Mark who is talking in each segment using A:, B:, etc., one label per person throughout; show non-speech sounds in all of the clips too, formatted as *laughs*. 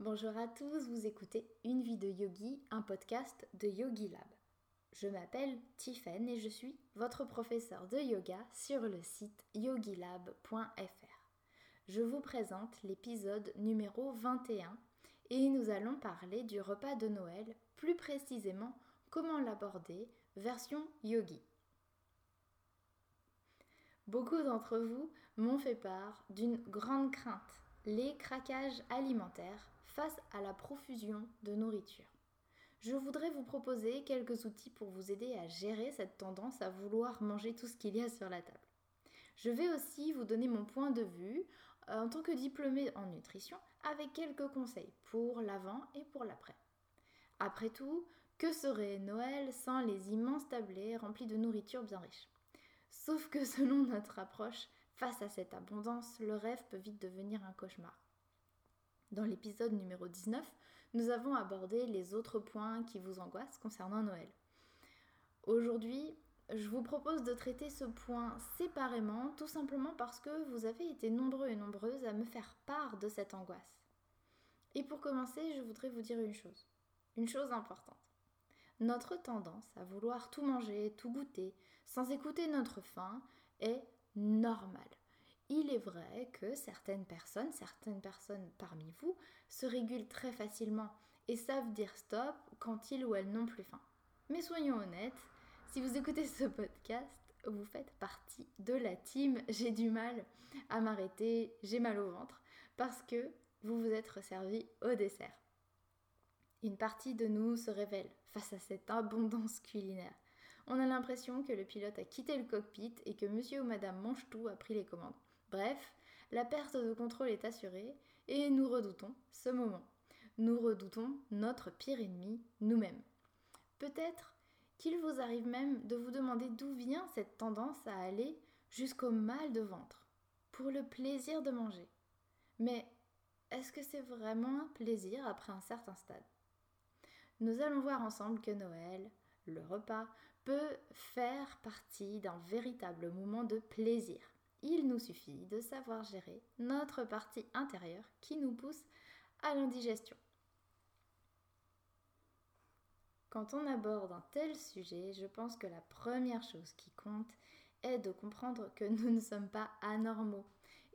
A: Bonjour à tous, vous écoutez Une vie de yogi, un podcast de Yogi Lab. Je m'appelle Tiffen et je suis votre professeur de yoga sur le site yogilab.fr. Je vous présente l'épisode numéro 21 et nous allons parler du repas de Noël, plus précisément comment l'aborder, version yogi. Beaucoup d'entre vous m'ont fait part d'une grande crainte, les craquages alimentaires face à la profusion de nourriture. Je voudrais vous proposer quelques outils pour vous aider à gérer cette tendance à vouloir manger tout ce qu'il y a sur la table. Je vais aussi vous donner mon point de vue euh, en tant que diplômée en nutrition avec quelques conseils pour l'avant et pour l'après. Après tout, que serait Noël sans les immenses tablés remplis de nourriture bien riche? Sauf que *laughs* selon notre approche, face à cette abondance, le rêve peut vite devenir un cauchemar. Dans l'épisode numéro 19, nous avons abordé les autres points qui vous angoissent concernant Noël. Aujourd'hui, je vous propose de traiter ce point séparément, tout simplement parce que vous avez été nombreux et nombreuses à me faire part de cette angoisse. Et pour commencer, je voudrais vous dire une chose, une chose importante. Notre tendance à vouloir tout manger, tout goûter, sans écouter notre faim, est normale il est vrai que certaines personnes, certaines personnes parmi vous, se régulent très facilement et savent dire stop quand ils ou elles n'ont plus faim. Mais soyons honnêtes, si vous écoutez ce podcast, vous faites partie de la team j'ai du mal à m'arrêter, j'ai mal au ventre, parce que vous vous êtes resservi au dessert. Une partie de nous se révèle face à cette abondance culinaire. On a l'impression que le pilote a quitté le cockpit et que monsieur ou madame mange tout a pris les commandes. Bref, la perte de contrôle est assurée et nous redoutons ce moment. Nous redoutons notre pire ennemi, nous-mêmes. Peut-être qu'il vous arrive même de vous demander d'où vient cette tendance à aller jusqu'au mal de ventre, pour le plaisir de manger. Mais est-ce que c'est vraiment un plaisir après un certain stade? Nous allons voir ensemble que Noël, le repas, faire partie d'un véritable moment de plaisir. Il nous suffit de savoir gérer notre partie intérieure qui nous pousse à l'indigestion. Quand on aborde un tel sujet, je pense que la première chose qui compte est de comprendre que nous ne sommes pas anormaux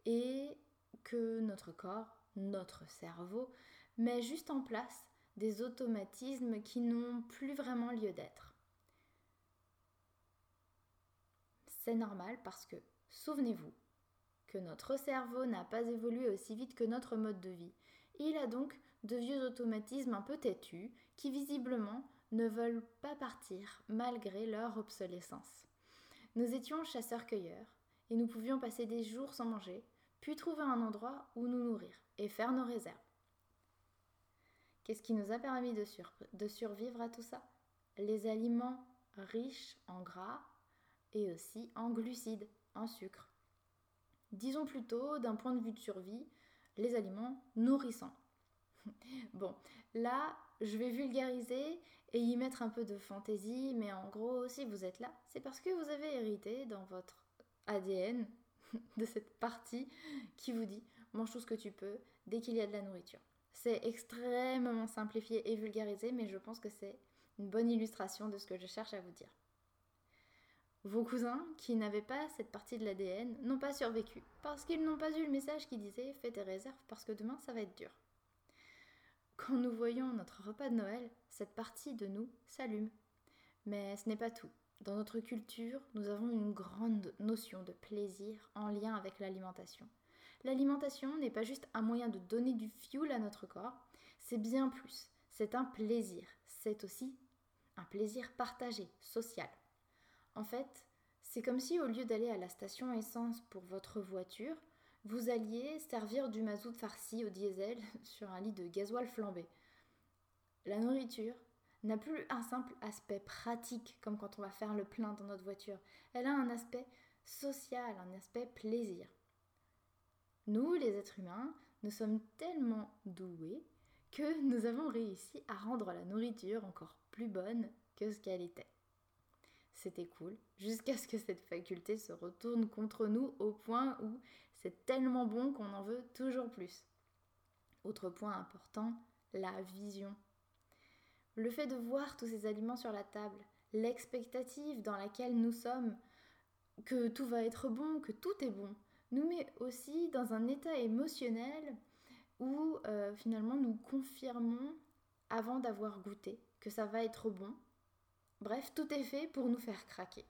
A: et que notre corps, notre cerveau, met juste en place des automatismes qui n'ont plus vraiment lieu d'être. C'est normal parce que Souvenez-vous que notre cerveau n'a pas évolué aussi vite que notre mode de vie. Il a donc de vieux automatismes un peu têtus qui visiblement ne veulent pas partir malgré leur obsolescence. Nous étions chasseurs-cueilleurs et nous pouvions passer des jours sans manger, puis trouver un endroit où nous nourrir et faire nos réserves. Qu'est-ce qui nous a permis de, de survivre à tout ça? Les aliments riches en gras et aussi en glucides en sucre. Disons plutôt, d'un point de vue de survie, les aliments nourrissants. *laughs* bon, là, je vais vulgariser et y mettre un peu de fantaisie, mais en gros, si vous êtes là, c'est parce que vous avez hérité dans votre ADN *laughs* de cette partie qui vous dit mange tout ce que tu peux dès qu'il y a de la nourriture. C'est extrêmement simplifié et vulgarisé, mais je pense que c'est une bonne illustration de ce que je cherche à vous dire. Vos cousins, qui n'avaient pas cette partie de l'ADN, n'ont pas survécu, parce qu'ils n'ont pas eu le message qui disait Fais tes réserves parce que demain ça va être dur. Quand nous voyons notre repas de Noël, cette partie de nous s'allume. Mais ce n'est pas tout. Dans notre culture, nous avons une grande notion de plaisir en lien avec l'alimentation. L'alimentation n'est pas juste un moyen de donner du fuel à notre corps, c'est bien plus. C'est un plaisir. C'est aussi un plaisir partagé, social. En fait, c'est comme si au lieu d'aller à la station essence pour votre voiture, vous alliez servir du mazout farci au diesel *laughs* sur un lit de gasoil flambé. La nourriture n'a plus un simple aspect pratique comme quand on va faire le plein dans notre voiture. Elle a un aspect social, un aspect plaisir. Nous, les êtres humains, nous sommes tellement doués que nous avons réussi à rendre la nourriture encore plus bonne que ce qu'elle était c'était cool, jusqu'à ce que cette faculté se retourne contre nous au point où c'est tellement bon qu'on en veut toujours plus. Autre point important, la vision. Le fait de voir tous ces aliments sur la table, l'expectative dans laquelle nous sommes, que tout va être bon, que tout est bon, nous met aussi dans un état émotionnel où euh, finalement nous confirmons avant d'avoir goûté que ça va être bon. Bref, tout est fait pour nous faire craquer.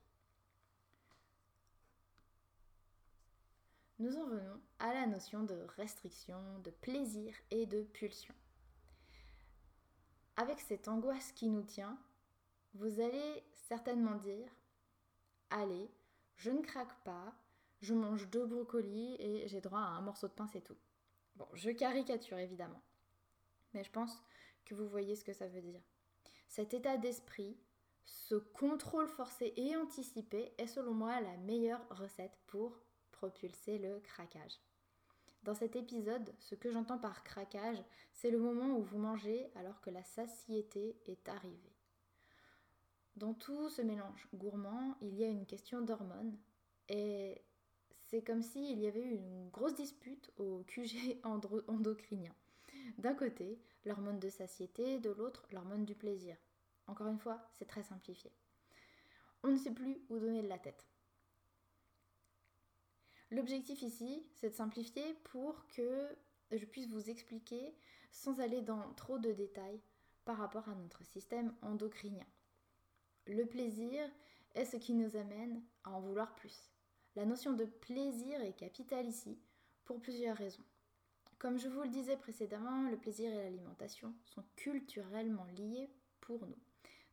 A: Nous en venons à la notion de restriction, de plaisir et de pulsion. Avec cette angoisse qui nous tient, vous allez certainement dire Allez, je ne craque pas, je mange deux brocolis et j'ai droit à un morceau de pain, c'est tout. Bon, je caricature évidemment, mais je pense que vous voyez ce que ça veut dire. Cet état d'esprit, ce contrôle forcé et anticipé est selon moi la meilleure recette pour propulser le craquage. Dans cet épisode, ce que j'entends par craquage, c'est le moment où vous mangez alors que la satiété est arrivée. Dans tout ce mélange gourmand, il y a une question d'hormones et c'est comme s'il y avait eu une grosse dispute au QG *laughs* endocrinien. D'un côté, l'hormone de satiété, de l'autre, l'hormone du plaisir. Encore une fois, c'est très simplifié. On ne sait plus où donner de la tête. L'objectif ici, c'est de simplifier pour que je puisse vous expliquer sans aller dans trop de détails par rapport à notre système endocrinien. Le plaisir est ce qui nous amène à en vouloir plus. La notion de plaisir est capitale ici pour plusieurs raisons. Comme je vous le disais précédemment, le plaisir et l'alimentation sont culturellement liés pour nous.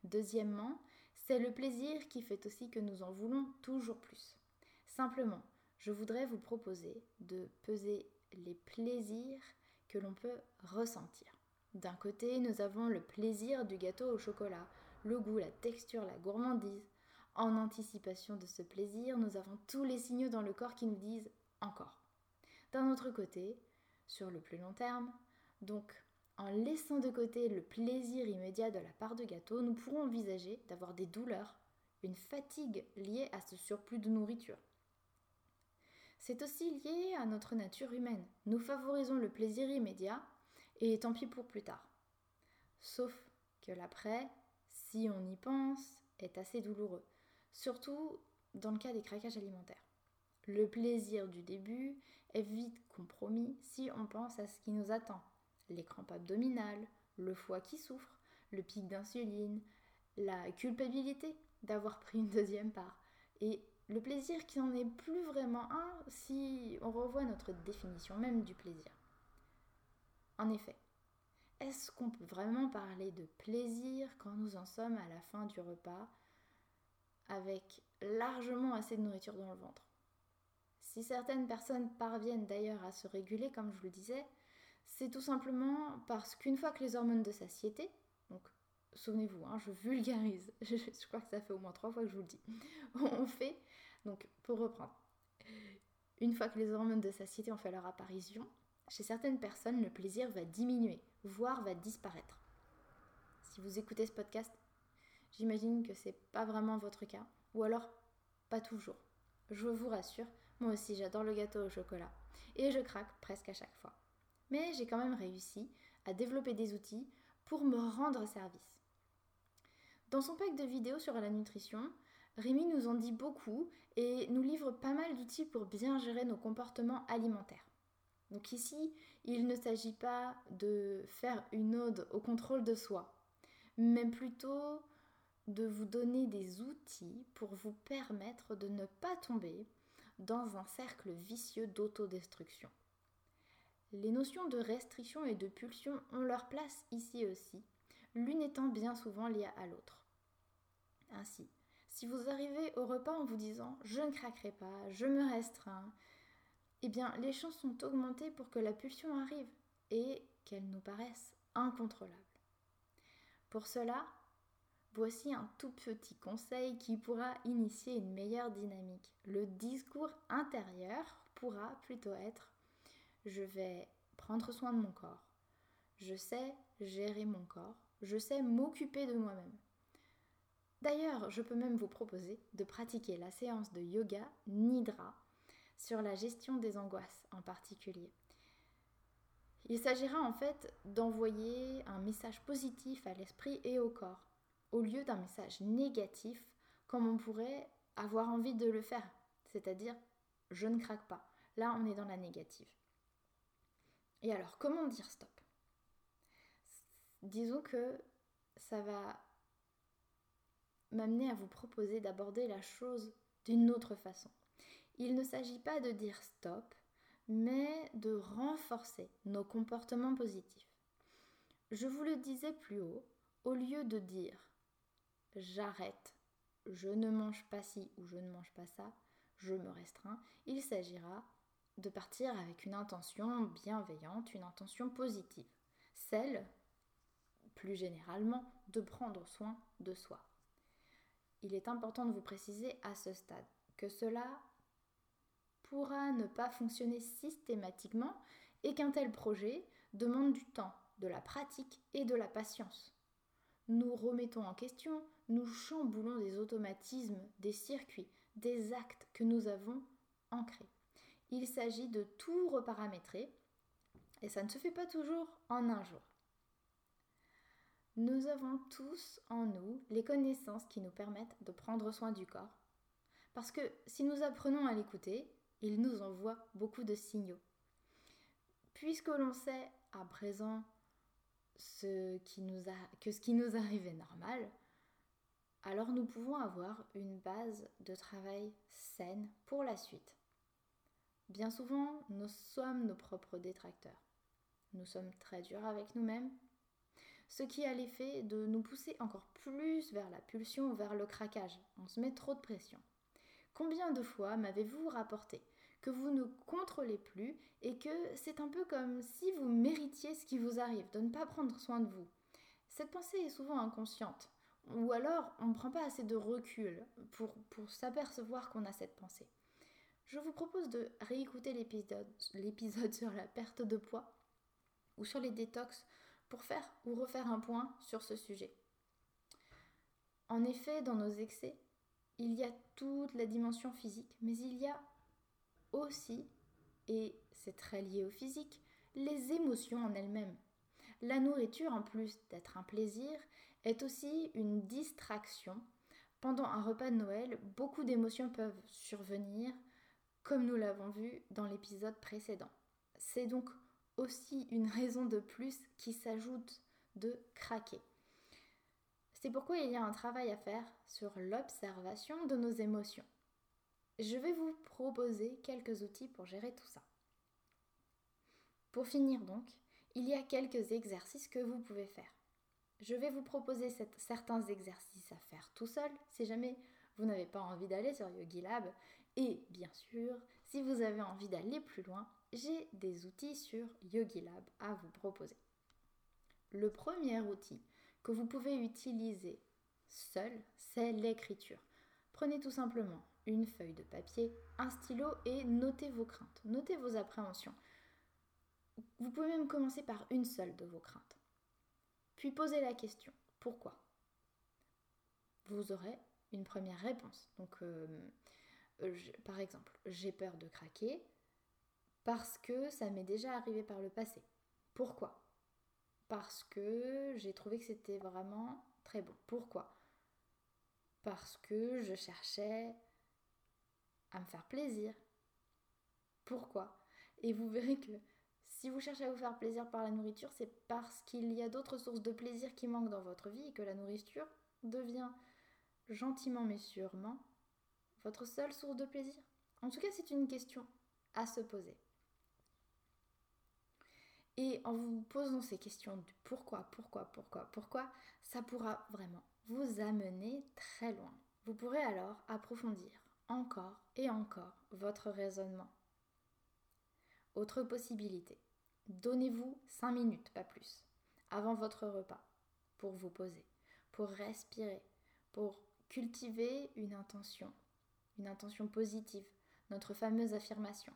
A: Deuxièmement, c'est le plaisir qui fait aussi que nous en voulons toujours plus. Simplement, je voudrais vous proposer de peser les plaisirs que l'on peut ressentir. D'un côté, nous avons le plaisir du gâteau au chocolat, le goût, la texture, la gourmandise. En anticipation de ce plaisir, nous avons tous les signaux dans le corps qui nous disent encore. D'un autre côté, sur le plus long terme, donc en laissant de côté le plaisir immédiat de la part de gâteau, nous pourrons envisager d'avoir des douleurs, une fatigue liée à ce surplus de nourriture. C'est aussi lié à notre nature humaine. Nous favorisons le plaisir immédiat et tant pis pour plus tard. Sauf que l'après, si on y pense, est assez douloureux, surtout dans le cas des craquages alimentaires. Le plaisir du début est vite compromis si on pense à ce qui nous attend. Les crampes abdominales, le foie qui souffre, le pic d'insuline, la culpabilité d'avoir pris une deuxième part et le plaisir qui n'en est plus vraiment un si on revoit notre définition même du plaisir. En effet, est-ce qu'on peut vraiment parler de plaisir quand nous en sommes à la fin du repas avec largement assez de nourriture dans le ventre? Si certaines personnes parviennent d'ailleurs à se réguler, comme je vous le disais, c'est tout simplement parce qu'une fois que les hormones de satiété, donc souvenez-vous, hein, je vulgarise, *laughs* je, crois que ça fait au moins trois fois que je vous le dis, *laughs* on fait donc, pour reprendre, une fois que les hormones de satiété ont fait leur apparition, chez certaines personnes, le plaisir va diminuer, voire va disparaître. Si vous écoutez ce podcast, j'imagine que c'est pas vraiment votre cas, ou alors pas toujours. Je vous rassure, moi aussi j'adore le gâteau au chocolat, et je craque presque à chaque fois. Mais j'ai quand même réussi à développer des outils pour me rendre service. Dans son pack de vidéos sur la nutrition, Rémi nous en dit beaucoup et nous livre pas mal d'outils pour bien gérer nos comportements alimentaires. Donc ici, il ne s'agit pas de faire une ode au contrôle de soi, mais plutôt de vous donner des outils pour vous permettre de ne pas tomber dans un cercle vicieux d'autodestruction. Les notions de restriction et de pulsion ont leur place ici aussi, l'une étant bien souvent liée à l'autre. Ainsi, si vous arrivez au repas en vous disant je ne craquerai pas, je me restreins, eh bien les chances sont augmentées pour que la pulsion arrive et qu'elle nous paraisse incontrôlable. Pour cela, voici un tout petit conseil qui pourra initier une meilleure dynamique. Le discours intérieur pourra plutôt être je vais prendre soin de mon corps, je sais gérer mon corps, je sais m'occuper de moi-même. D'ailleurs, je peux même vous proposer de pratiquer la séance de yoga Nidra sur la gestion des angoisses en particulier. Il s'agira en fait d'envoyer un message positif à l'esprit et au corps, au lieu d'un message négatif comme on pourrait avoir envie de le faire, c'est-à-dire je ne craque pas. Là, on est dans la négative. Et alors, comment dire stop? Disons que ça va m'amener à vous proposer d'aborder la chose d'une autre façon. Il ne s'agit pas de dire stop, mais de renforcer nos comportements positifs. Je vous le disais plus haut, au lieu de dire j'arrête, je ne mange pas ci ou je ne mange pas ça, je me restreins, il s'agira de partir avec une intention bienveillante, une intention positive, celle, plus généralement, de prendre soin de soi. Il est important de vous préciser à ce stade que cela pourra ne pas fonctionner systématiquement et qu'un tel projet demande du temps, de la pratique et de la patience. Nous remettons en question, nous chamboulons des automatismes, des circuits, des actes que nous avons ancrés. Il s'agit de tout reparamétrer et ça ne se fait pas toujours en un jour. Nous avons tous en nous les connaissances qui nous permettent de prendre soin du corps. Parce que si nous apprenons à l'écouter, il nous envoie beaucoup de signaux. Puisque l'on sait à présent ce que ce qui nous arrive est normal, alors nous pouvons avoir une base de travail saine pour la suite. Bien souvent, nous sommes nos propres détracteurs. Nous sommes très durs avec nous-mêmes, ce qui a l'effet de nous pousser encore plus vers la pulsion ou vers le craquage. On se met trop de pression. Combien de fois m'avez-vous rapporté que vous ne contrôlez plus et que c'est un peu comme si vous méritiez ce qui vous arrive, de ne pas prendre soin de vous? Cette pensée est souvent inconsciente, ou alors on ne prend pas assez de recul pour, pour s'apercevoir qu'on a cette pensée. Je vous propose de réécouter l'épisode sur la perte de poids ou sur les détox pour faire ou refaire un point sur ce sujet. En effet, dans nos excès, il y a toute la dimension physique, mais il y a aussi, et c'est très lié au physique, les émotions en elles-mêmes. La nourriture, en plus d'être un plaisir, est aussi une distraction. Pendant un repas de Noël, beaucoup d'émotions peuvent survenir, comme nous l'avons vu dans l'épisode précédent. C'est donc aussi une raison de plus qui s'ajoute de craquer. C'est pourquoi il y a un travail à faire sur l'observation de nos émotions. Je vais vous proposer quelques outils pour gérer tout ça. Pour finir donc, il y a quelques exercices que vous pouvez faire. Je vais vous proposer certains exercices à faire tout seul si jamais vous n'avez pas envie d'aller sur YogiLab. Et bien sûr, si vous avez envie d'aller plus loin, j'ai des outils sur YogiLab à vous proposer. Le premier outil que vous pouvez utiliser seul, c'est l'écriture. Prenez tout simplement une feuille de papier, un stylo et notez vos craintes, notez vos appréhensions. Vous pouvez même commencer par une seule de vos craintes. Puis posez la question, pourquoi? Vous aurez une première réponse. Donc, euh, euh, par exemple, j'ai peur de craquer parce que ça m'est déjà arrivé par le passé. Pourquoi? Parce que j'ai trouvé que c'était vraiment très bon. Pourquoi? Parce que je cherchais à me faire plaisir. Pourquoi? Et vous verrez que si vous cherchez à vous faire plaisir par la nourriture, c'est parce qu'il y a d'autres sources de plaisir qui manquent dans votre vie et que la nourriture devient gentiment mais sûrement votre seule source de plaisir? En tout cas, c'est une question à se poser. Et en vous posant ces questions de pourquoi, pourquoi, pourquoi, pourquoi, ça pourra vraiment vous amener très loin. Vous pourrez alors approfondir encore et encore votre raisonnement. Autre possibilité, donnez-vous 5 minutes, pas plus, avant votre repas, pour vous poser, pour respirer, pour cultiver une intention, une intention positive, notre fameuse affirmation.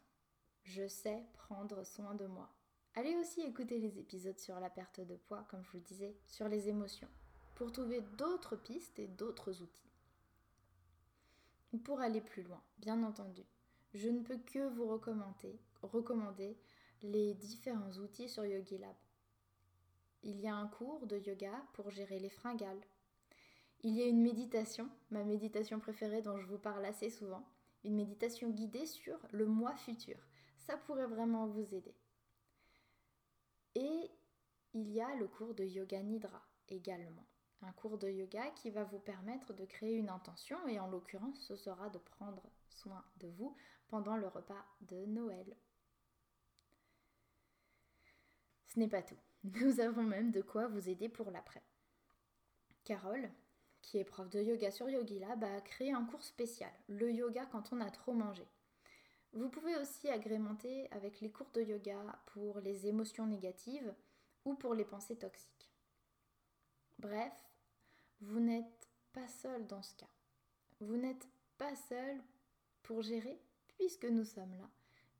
A: Je sais prendre soin de moi. Allez aussi écouter les épisodes sur la perte de poids, comme je vous le disais, sur les émotions, pour trouver d'autres pistes et d'autres outils. Pour aller plus loin, bien entendu, je ne peux que vous recommander, recommander les différents outils sur YogiLab. Il y a un cours de yoga pour gérer les fringales. Il y a une méditation, ma méditation préférée dont je vous parle assez souvent, une méditation guidée sur le mois futur. Ça pourrait vraiment vous aider. Et il y a le cours de Yoga Nidra également. Un cours de yoga qui va vous permettre de créer une intention et en l'occurrence ce sera de prendre soin de vous pendant le repas de Noël. Ce n'est pas tout. *laughs* Nous avons même de quoi vous aider pour l'après. Carole, qui est prof de yoga sur YogiLab, a créé un cours spécial, le yoga quand on a trop mangé. Vous pouvez aussi agrémenter avec les cours de yoga pour les émotions négatives ou pour les pensées toxiques. Bref, vous n'êtes pas seul dans ce cas. Vous n'êtes pas seul pour gérer puisque nous sommes là.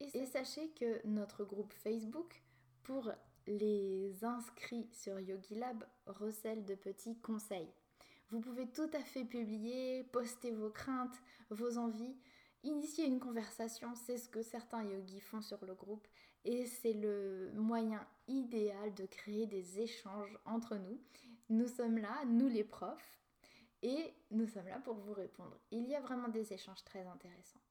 A: Et, sachez que notre groupe Facebook pour les inscrits sur YogiLab recèle de petits conseils. Vous pouvez tout à fait publier, poster vos craintes, vos envies, initier une conversation, c'est ce que certains yogis font sur le groupe et c'est le moyen idéal de créer des échanges entre nous. Nous sommes là, nous les profs, et nous sommes là pour vous répondre. Il y a vraiment des échanges très intéressants.